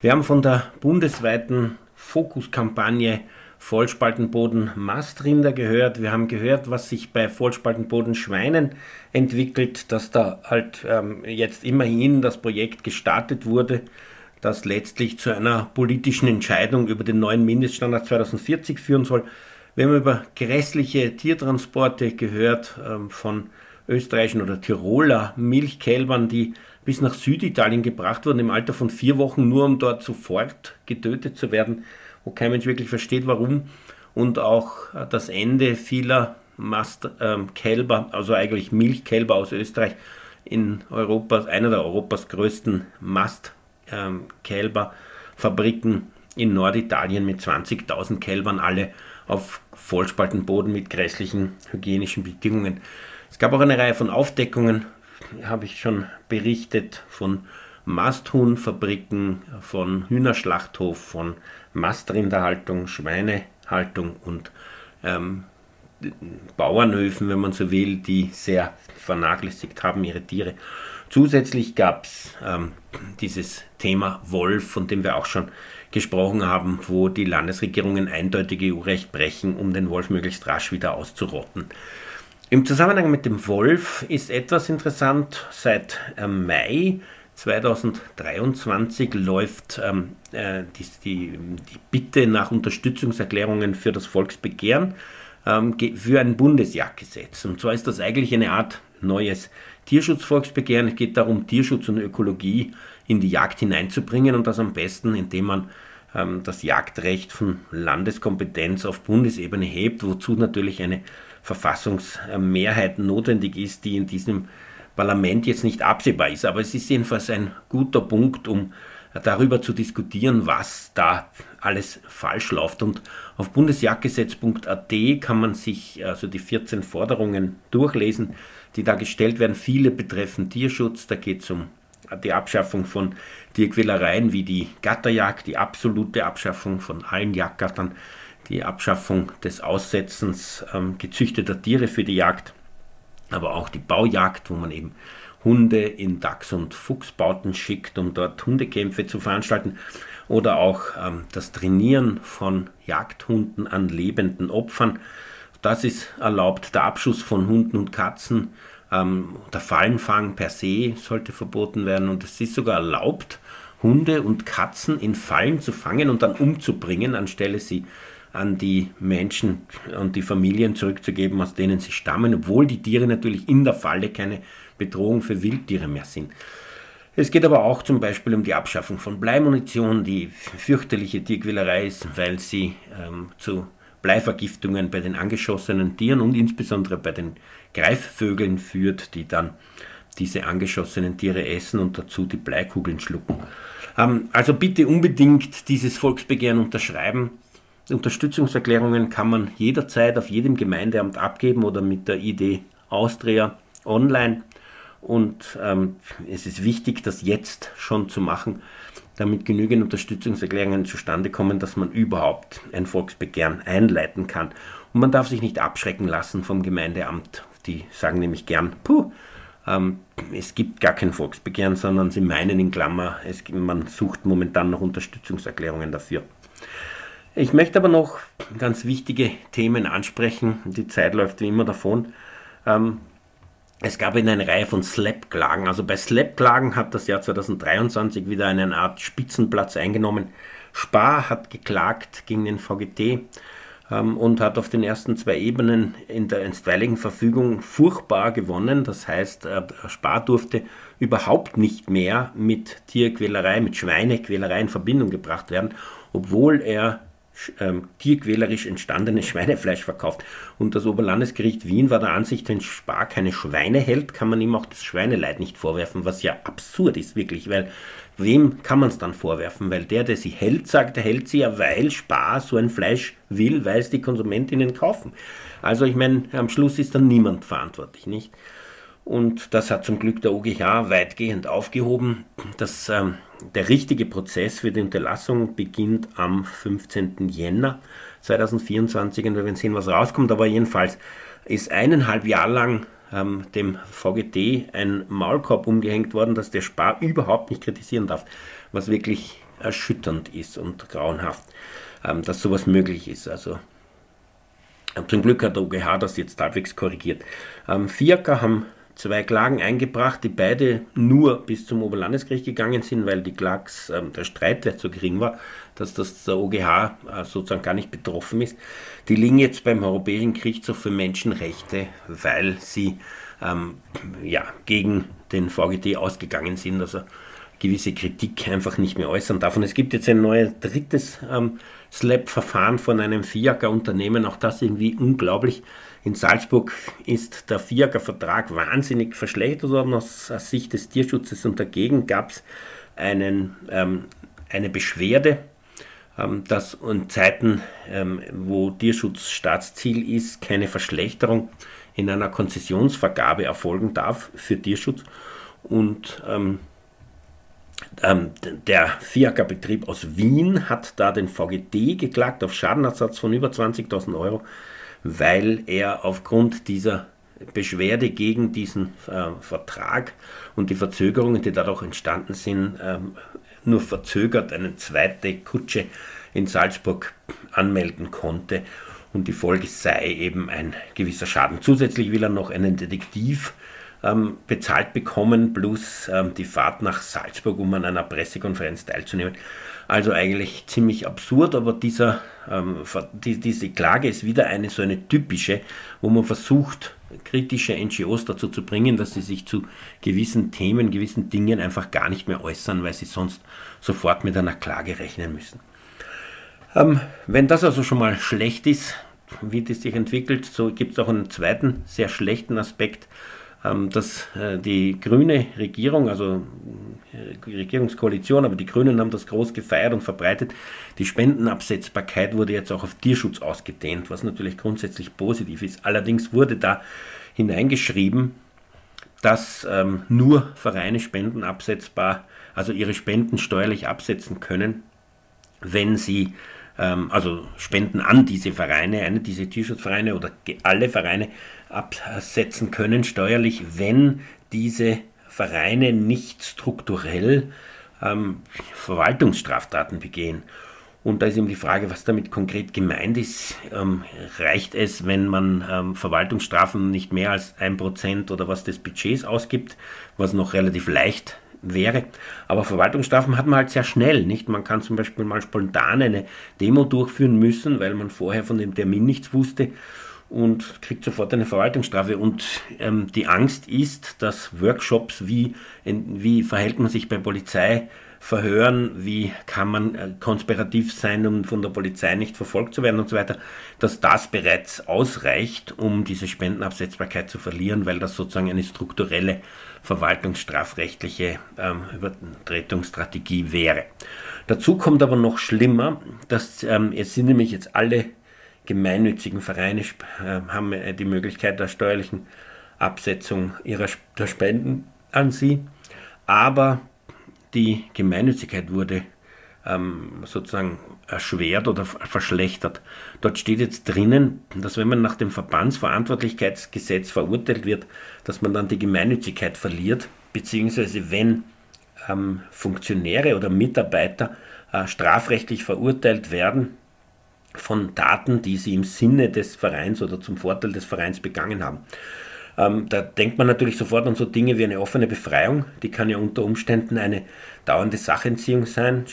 Wir haben von der bundesweiten Fokuskampagne Vollspaltenboden Mastrinder gehört. Wir haben gehört, was sich bei Vollspaltenboden Schweinen entwickelt, dass da halt ähm, jetzt immerhin das Projekt gestartet wurde das letztlich zu einer politischen Entscheidung über den neuen Mindeststandard 2040 führen soll. Wir haben über grässliche Tiertransporte gehört ähm, von österreichischen oder Tiroler Milchkälbern, die bis nach Süditalien gebracht wurden im Alter von vier Wochen, nur um dort sofort getötet zu werden, wo kein Mensch wirklich versteht, warum. Und auch äh, das Ende vieler Mastkälber, also eigentlich Milchkälber aus Österreich, in Europa, einer der Europas größten Mast ähm, Kälberfabriken in Norditalien mit 20.000 Kälbern, alle auf Vollspaltenboden mit grässlichen hygienischen Bedingungen. Es gab auch eine Reihe von Aufdeckungen, habe ich schon berichtet, von Masthuhnfabriken, von Hühnerschlachthof, von Mastrinderhaltung, Schweinehaltung und ähm, Bauernhöfen, wenn man so will, die sehr vernachlässigt haben ihre Tiere. Zusätzlich gab es ähm, dieses Thema Wolf, von dem wir auch schon gesprochen haben, wo die Landesregierungen eindeutig EU-Recht brechen, um den Wolf möglichst rasch wieder auszurotten. Im Zusammenhang mit dem Wolf ist etwas interessant. Seit ähm, Mai 2023 läuft ähm, äh, die, die, die, Bitte nach Unterstützungserklärungen für das Volksbegehren ähm, für ein Bundesjagdgesetz. Und zwar ist das eigentlich eine Art neues Tierschutzvolksbegehren. Es geht darum, Tierschutz und Ökologie in die Jagd hineinzubringen und das am besten, indem man ähm, das Jagdrecht von Landeskompetenz auf Bundesebene hebt, wozu natürlich eine Verfassungsmehrheit notwendig ist, die in diesem Parlament jetzt nicht absehbar ist. Aber es ist jedenfalls ein guter Punkt, um darüber zu diskutieren, was da alles falsch läuft. Und auf bundesjagdgesetz.at kann man sich also die 14 Forderungen durchlesen, die da gestellt werden. Viele betreffen Tierschutz, da geht es um die Abschaffung von Tierquälereien wie die Gatterjagd, die absolute Abschaffung von allen Jagdgattern, die Abschaffung des Aussetzens ähm, gezüchteter Tiere für die Jagd, aber auch die Baujagd, wo man eben Hunde in Dachs- und Fuchsbauten schickt, um dort Hundekämpfe zu veranstalten, oder auch ähm, das Trainieren von Jagdhunden an lebenden Opfern. Das ist erlaubt, der Abschuss von Hunden und Katzen, ähm, der Fallenfang per se sollte verboten werden. Und es ist sogar erlaubt, Hunde und Katzen in Fallen zu fangen und dann umzubringen, anstelle sie an die Menschen und die Familien zurückzugeben, aus denen sie stammen, obwohl die Tiere natürlich in der Falle keine Bedrohung für Wildtiere mehr sind. Es geht aber auch zum Beispiel um die Abschaffung von Bleimunition, die fürchterliche Tierquälerei ist, weil sie ähm, zu Bleivergiftungen bei den angeschossenen Tieren und insbesondere bei den Greifvögeln führt, die dann diese angeschossenen Tiere essen und dazu die Bleikugeln schlucken. Ähm, also bitte unbedingt dieses Volksbegehren unterschreiben. Unterstützungserklärungen kann man jederzeit auf jedem Gemeindeamt abgeben oder mit der ID Austria online. Und ähm, es ist wichtig, das jetzt schon zu machen, damit genügend Unterstützungserklärungen zustande kommen, dass man überhaupt ein Volksbegehren einleiten kann. Und man darf sich nicht abschrecken lassen vom Gemeindeamt. Die sagen nämlich gern, puh, ähm, es gibt gar kein Volksbegehren, sondern sie meinen in Klammer, es, man sucht momentan noch Unterstützungserklärungen dafür. Ich möchte aber noch ganz wichtige Themen ansprechen. Die Zeit läuft wie immer davon. Ähm, es gab eine Reihe von Slap-Klagen. Also bei Slap-Klagen hat das Jahr 2023 wieder eine Art Spitzenplatz eingenommen. Spar hat geklagt gegen den VGT ähm, und hat auf den ersten zwei Ebenen in der einstweiligen Verfügung furchtbar gewonnen. Das heißt, äh, Spar durfte überhaupt nicht mehr mit Tierquälerei, mit Schweinequälerei in Verbindung gebracht werden, obwohl er ähm, tierquälerisch entstandenes Schweinefleisch verkauft. Und das Oberlandesgericht Wien war der Ansicht, wenn Spar keine Schweine hält, kann man ihm auch das Schweineleid nicht vorwerfen, was ja absurd ist wirklich, weil wem kann man es dann vorwerfen? Weil der, der sie hält, sagt, er hält sie ja, weil Spar so ein Fleisch will, weil es die Konsumentinnen kaufen. Also ich meine, am Schluss ist dann niemand verantwortlich, nicht? Und das hat zum Glück der OGH weitgehend aufgehoben. Das, ähm, der richtige Prozess für die Unterlassung beginnt am 15. Jänner 2024 und wir werden sehen, was rauskommt. Aber jedenfalls ist eineinhalb Jahre lang ähm, dem VGT ein Maulkorb umgehängt worden, dass der Spar überhaupt nicht kritisieren darf, was wirklich erschütternd ist und grauenhaft, ähm, dass sowas möglich ist. Also zum Glück hat der OGH das jetzt halbwegs korrigiert. Ähm, Fiaker haben zwei Klagen eingebracht, die beide nur bis zum Oberlandesgericht gegangen sind, weil die Klags, äh, der Streitwert so gering war, dass das der OGH äh, sozusagen gar nicht betroffen ist. Die liegen jetzt beim Europäischen Gerichtshof für Menschenrechte, weil sie ähm, ja, gegen den VGT ausgegangen sind, also gewisse Kritik einfach nicht mehr äußern. Und es gibt jetzt ein neues drittes ähm, SLAP-Verfahren von einem FIACA-Unternehmen, auch das irgendwie unglaublich. In Salzburg ist der FIACA-Vertrag wahnsinnig verschlechtert worden aus, aus, Sicht des Tierschutzes und dagegen gab es ähm, eine Beschwerde, ähm, dass in Zeiten, ähm, wo Tierschutz Staatsziel ist, keine Verschlechterung in einer Konzessionsvergabe erfolgen darf für Tierschutz. Und ähm, ähm, der FIACA-Betrieb aus Wien hat da den VGT geklagt auf Schadenersatz von über 20.000 Euro weil er aufgrund dieser Beschwerde gegen diesen äh, Vertrag und die Verzögerungen, die dadurch entstanden sind, ähm, nur verzögert eine zweite Kutsche in Salzburg anmelden konnte und die Folge sei eben ein gewisser Schaden. Zusätzlich will er noch einen Detektiv ähm, bezahlt bekommen, plus ähm, die Fahrt nach Salzburg, um an einer Pressekonferenz teilzunehmen. Also eigentlich ziemlich absurd, aber dieser, ähm, die, diese Klage ist wieder eine so eine typische, wo man versucht, kritische NGOs dazu zu bringen, dass sie sich zu gewissen Themen, gewissen Dingen einfach gar nicht mehr äußern, weil sie sonst sofort mit einer Klage rechnen müssen. Ähm, wenn das also schon mal schlecht ist, wie das sich entwickelt, so gibt es auch einen zweiten sehr schlechten Aspekt, dass äh, die grüne Regierung, also äh, Regierungskoalition, aber die Grünen haben das groß gefeiert und verbreitet. Die Spendenabsetzbarkeit wurde jetzt auch auf Tierschutz ausgedehnt, was natürlich grundsätzlich positiv ist. Allerdings wurde da hineingeschrieben, dass ähm, nur Vereine Spenden absetzbar, also ihre Spenden steuerlich absetzen können, wenn sie ähm, also Spenden an diese Vereine, eine diese Tierschutzvereine oder alle Vereine absetzen können steuerlich, wenn diese Vereine nicht strukturell ähm, Verwaltungsstraftaten begehen. Und da ist eben die Frage, was damit konkret gemeint ist. Ähm, reicht es, wenn man ähm, Verwaltungsstrafen nicht mehr als ein Prozent oder was des Budgets ausgibt, was noch relativ leicht wäre. Aber Verwaltungsstrafen hat man halt sehr schnell, nicht? Man kann zum Beispiel mal spontan eine Demo durchführen müssen, weil man vorher von dem Termin nichts wusste und kriegt sofort eine Verwaltungsstrafe. Und ähm, die Angst ist, dass Workshops, wie, wie verhält man sich bei Polizei, verhören, wie kann man äh, konspirativ sein, um von der Polizei nicht verfolgt zu werden und so weiter, dass das bereits ausreicht, um diese Spendenabsetzbarkeit zu verlieren, weil das sozusagen eine strukturelle verwaltungsstrafrechtliche ähm, Übertretungsstrategie wäre. Dazu kommt aber noch schlimmer, dass ähm, es sind nämlich jetzt alle gemeinnützigen Vereine äh, haben äh, die Möglichkeit der steuerlichen Absetzung ihrer der Spenden an sie, aber die Gemeinnützigkeit wurde ähm, sozusagen erschwert oder verschlechtert. Dort steht jetzt drinnen, dass wenn man nach dem Verbandsverantwortlichkeitsgesetz verurteilt wird, dass man dann die Gemeinnützigkeit verliert, beziehungsweise wenn ähm, Funktionäre oder Mitarbeiter äh, strafrechtlich verurteilt werden von Taten, die sie im Sinne des Vereins oder zum Vorteil des Vereins begangen haben. Ähm, da denkt man natürlich sofort an so Dinge wie eine offene Befreiung. Die kann ja unter Umständen eine dauernde Sachentziehung sein.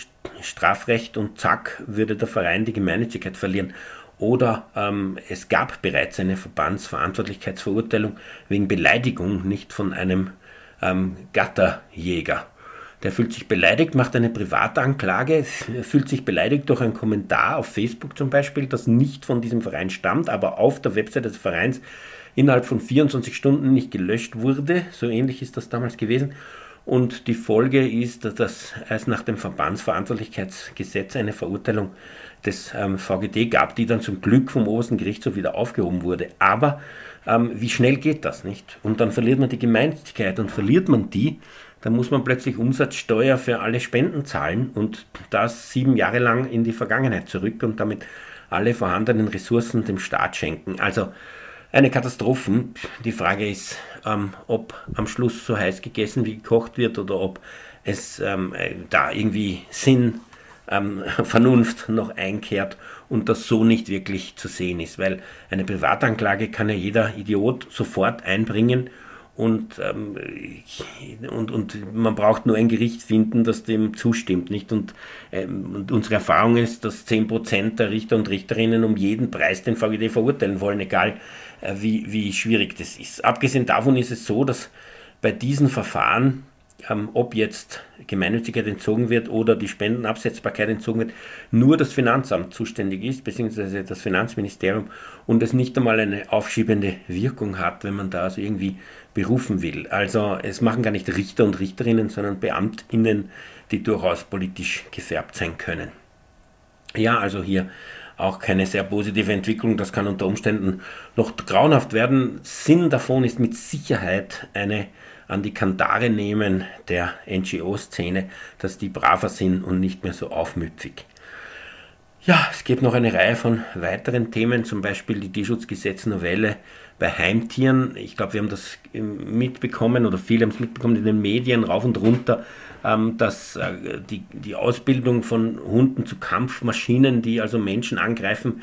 Strafrecht und zack würde der Verein die Gemeinnützigkeit verlieren. Oder ähm, es gab bereits eine Verbandsverantwortlichkeitsverurteilung wegen Beleidigung, nicht von einem ähm, Gatterjäger. Der fühlt sich beleidigt, macht eine Privatanklage, fühlt sich beleidigt durch einen Kommentar auf Facebook zum Beispiel, das nicht von diesem Verein stammt, aber auf der Website des Vereins innerhalb von 24 Stunden nicht gelöscht wurde. So ähnlich ist das damals gewesen. Und die Folge ist, dass es nach dem Verbandsverantwortlichkeitsgesetz eine Verurteilung des ähm, VGD gab, die dann zum Glück vom obersten Gerichtshof wieder aufgehoben wurde. Aber ähm, wie schnell geht das nicht? Und dann verliert man die Gemeinnützigkeit und verliert man die, dann muss man plötzlich Umsatzsteuer für alle Spenden zahlen und das sieben Jahre lang in die Vergangenheit zurück und damit alle vorhandenen Ressourcen dem Staat schenken. Also eine Katastrophe. Die Frage ist, ähm, ob am Schluss so heiß gegessen wie gekocht wird oder ob es ähm, äh, da irgendwie Sinn, ähm, [LAUGHS] Vernunft noch einkehrt und das so nicht wirklich zu sehen ist. Weil eine Privatanklage kann ja jeder Idiot sofort einbringen und, ähm, und, und man braucht nur ein Gericht finden, das dem zustimmt. Nicht? Und, ähm, und unsere Erfahrung ist, dass 10% der Richter und Richterinnen um jeden Preis den VGD verurteilen wollen, egal äh, wie, wie schwierig das ist. Abgesehen davon ist es so, dass bei diesen Verfahren ähm, ob jetzt Gemeinnützigkeit entzogen wird oder die Spendenabsetzbarkeit entzogen wird, nur das Finanzamt zuständig ist, beziehungsweise das Finanzministerium und es nicht einmal eine aufschiebende Wirkung hat, wenn man da also irgendwie berufen will. Also es machen gar nicht Richter und Richterinnen, sondern Beamtinnen, die durchaus politisch gefärbt sein können. Ja, also hier auch keine sehr positive Entwicklung. Das kann unter Umständen noch grauenhaft werden. Sinn davon ist mit Sicherheit eine an die Kandare nehmen der NGO-Szene, dass die braver sind und nicht mehr so aufmüpfig. Ja, es gibt noch eine Reihe von weiteren Themen, zum Beispiel die Tierschutzgesetznovelle bei Heimtieren. Ich glaube, wir haben das mitbekommen oder viele haben es mitbekommen in den Medien rauf und runter, ähm, dass äh, die, die Ausbildung von Hunden zu Kampfmaschinen, die also Menschen angreifen,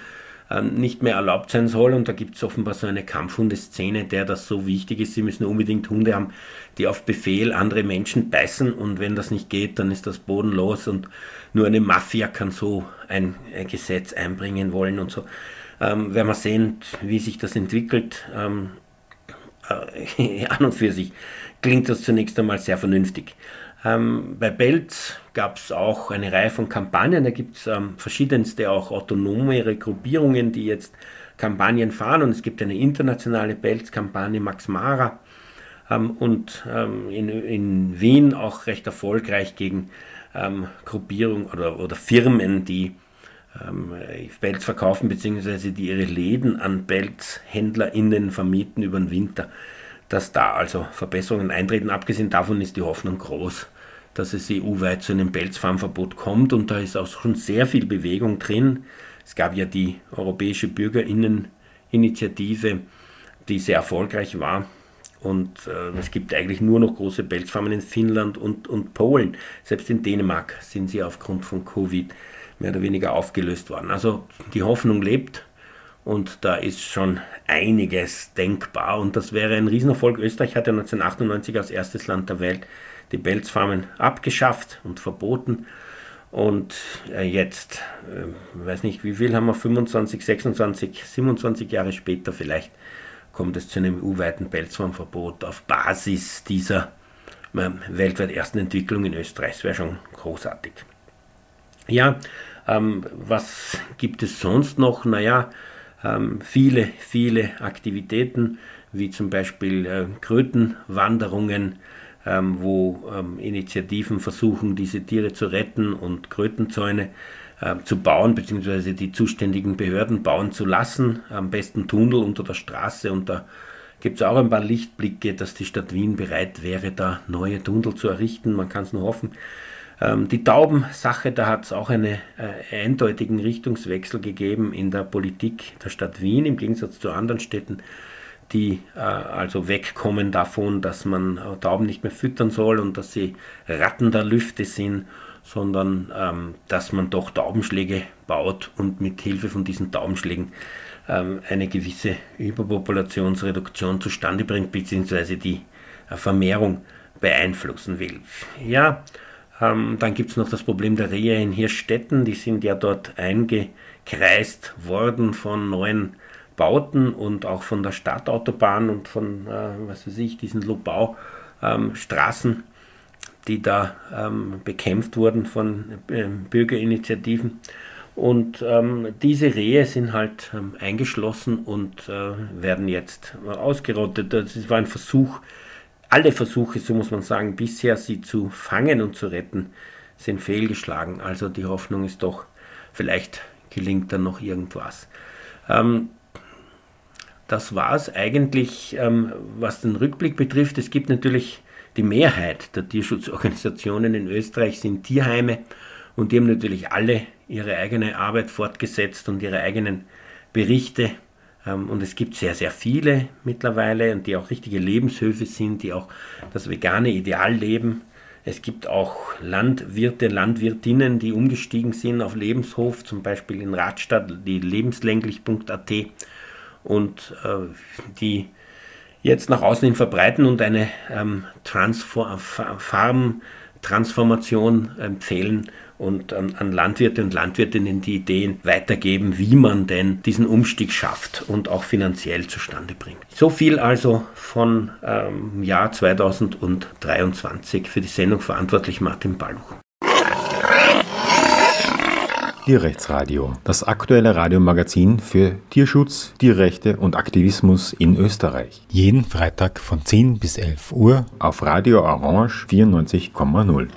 ähm, nicht mehr erlaubt sein soll. Und da gibt es offenbar so eine Kampfhundeszene, der das so wichtig ist. Sie müssen unbedingt Hunde haben, die auf Befehl andere Menschen beißen. Und wenn das nicht geht, dann ist das bodenlos. Und nur eine Mafia kann so ein Gesetz einbringen wollen und so. Ähm, werden wir sehen, wie sich das entwickelt. Ähm, äh, [LAUGHS] an und für sich klingt das zunächst einmal sehr vernünftig. Ähm, bei Belz gab es auch eine Reihe von Kampagnen. Da gibt es ähm, verschiedenste auch autonome Gruppierungen, die jetzt Kampagnen fahren. Und es gibt eine internationale Belz-Kampagne Max Mara ähm, und ähm, in, in, Wien auch recht erfolgreich gegen ähm, Gruppierungen oder, oder Firmen, die ähm, Belz verkaufen bzw. die ihre Läden an Belz-HändlerInnen vermieten über den Winter dass da also Verbesserungen eintreten. Abgesehen davon ist die Hoffnung groß, dass es EU-weit zu einem Pelzfarmverbot kommt und da ist auch schon sehr viel Bewegung drin. Es gab ja die Europäische Bürgerinneninitiative, die sehr erfolgreich war. Und äh, es gibt eigentlich nur noch große Pelzfarmen in Finnland und, und Polen. Selbst in Dänemark sind sie aufgrund von Covid mehr oder weniger aufgelöst worden. Also die Hoffnung lebt und da ist schon einiges denkbar. Und das wäre ein Riesenerfolg. Österreich hat ja 1998 als erstes Land der Welt die Pelzfarmen abgeschafft und verboten. Und äh, jetzt, äh, weiß nicht, wie viel haben wir, 25, 26, 27 Jahre später vielleicht, kommt es zu einem EU-weiten Pelzfarmverbot auf Basis dieser äh, weltweit ersten Entwicklung in Österreich. Das wäre schon großartig. Ja, ähm, was gibt es sonst noch? Naja, ähm, viele, viele Aktivitäten, wie zum Beispiel äh, Krötenwanderungen, ähm, wo ähm, Initiativen versuchen, diese Tiere zu retten und Krötenzäune äh, zu bauen, beziehungsweise die zuständigen Behörden bauen zu lassen, am besten Tunnel unter der Straße und da gibt es auch ein paar Lichtblicke, dass die Stadt Wien bereit wäre, da neue Tunnel zu errichten. Man kann es nur hoffen. Ähm, die Taubensache, da hat es auch einen äh, eindeutigen Richtungswechsel gegeben in der Politik der Stadt Wien im Gegensatz zu anderen Städten, die äh, also wegkommen davon, dass man äh, Tauben nicht mehr füttern soll und dass sie Ratten der Lüfte sind, sondern ähm, dass man doch Taubenschläge baut und mit Hilfe von diesen Taubenschlägen ähm, eine gewisse Überpopulationsreduktion zustande bringt, beziehungsweise die äh, Vermehrung beeinflussen will. Ja, ähm, dann gibt es noch das Problem der Rehe in Hirschstetten. Die sind ja dort eingekreist worden von neuen Bauten und auch von der Stadtautobahn und von, äh, was weiß ich, diesen Lobau-Straßen, ähm, die da ähm, bekämpft wurden von äh, Bürgerinitiativen. Und ähm, diese Rehe sind halt ähm, eingeschlossen und äh, werden jetzt ausgerottet. Das war ein Versuch, alle Versuche, so muss man sagen, bisher sie zu fangen und zu retten, sind fehlgeschlagen. Also die Hoffnung ist doch, vielleicht gelingt dann noch irgendwas. Ähm, das war es eigentlich, ähm, was den Rückblick betrifft. Es gibt natürlich die Mehrheit der Tierschutzorganisationen in Österreich sind Tierheime und die haben natürlich alle ihre eigene Arbeit fortgesetzt und ihre eigenen Berichte und es gibt sehr, sehr viele mittlerweile, die auch richtige Lebenshöfe sind, die auch das vegane Ideal leben. Es gibt auch Landwirte, Landwirtinnen, die umgestiegen sind auf Lebenshof, zum Beispiel in Radstadt, die lebenslänglich.at und äh, die jetzt nach außen hin verbreiten und eine ähm, Farm-Transformation empfehlen und an, an Landwirte und Landwirtinnen die Ideen weitergeben, wie man denn diesen Umstieg schafft und auch finanziell zustande bringt. So viel also von ähm, Jahr 2023 für die Sendung verantwortlich Martin Balluch. Tierrechtsradio, das aktuelle Radiomagazin für Tierschutz, Tierrechte und Aktivismus in Österreich. Jeden Freitag von 10 bis 11 Uhr auf Radio Orange 94,0.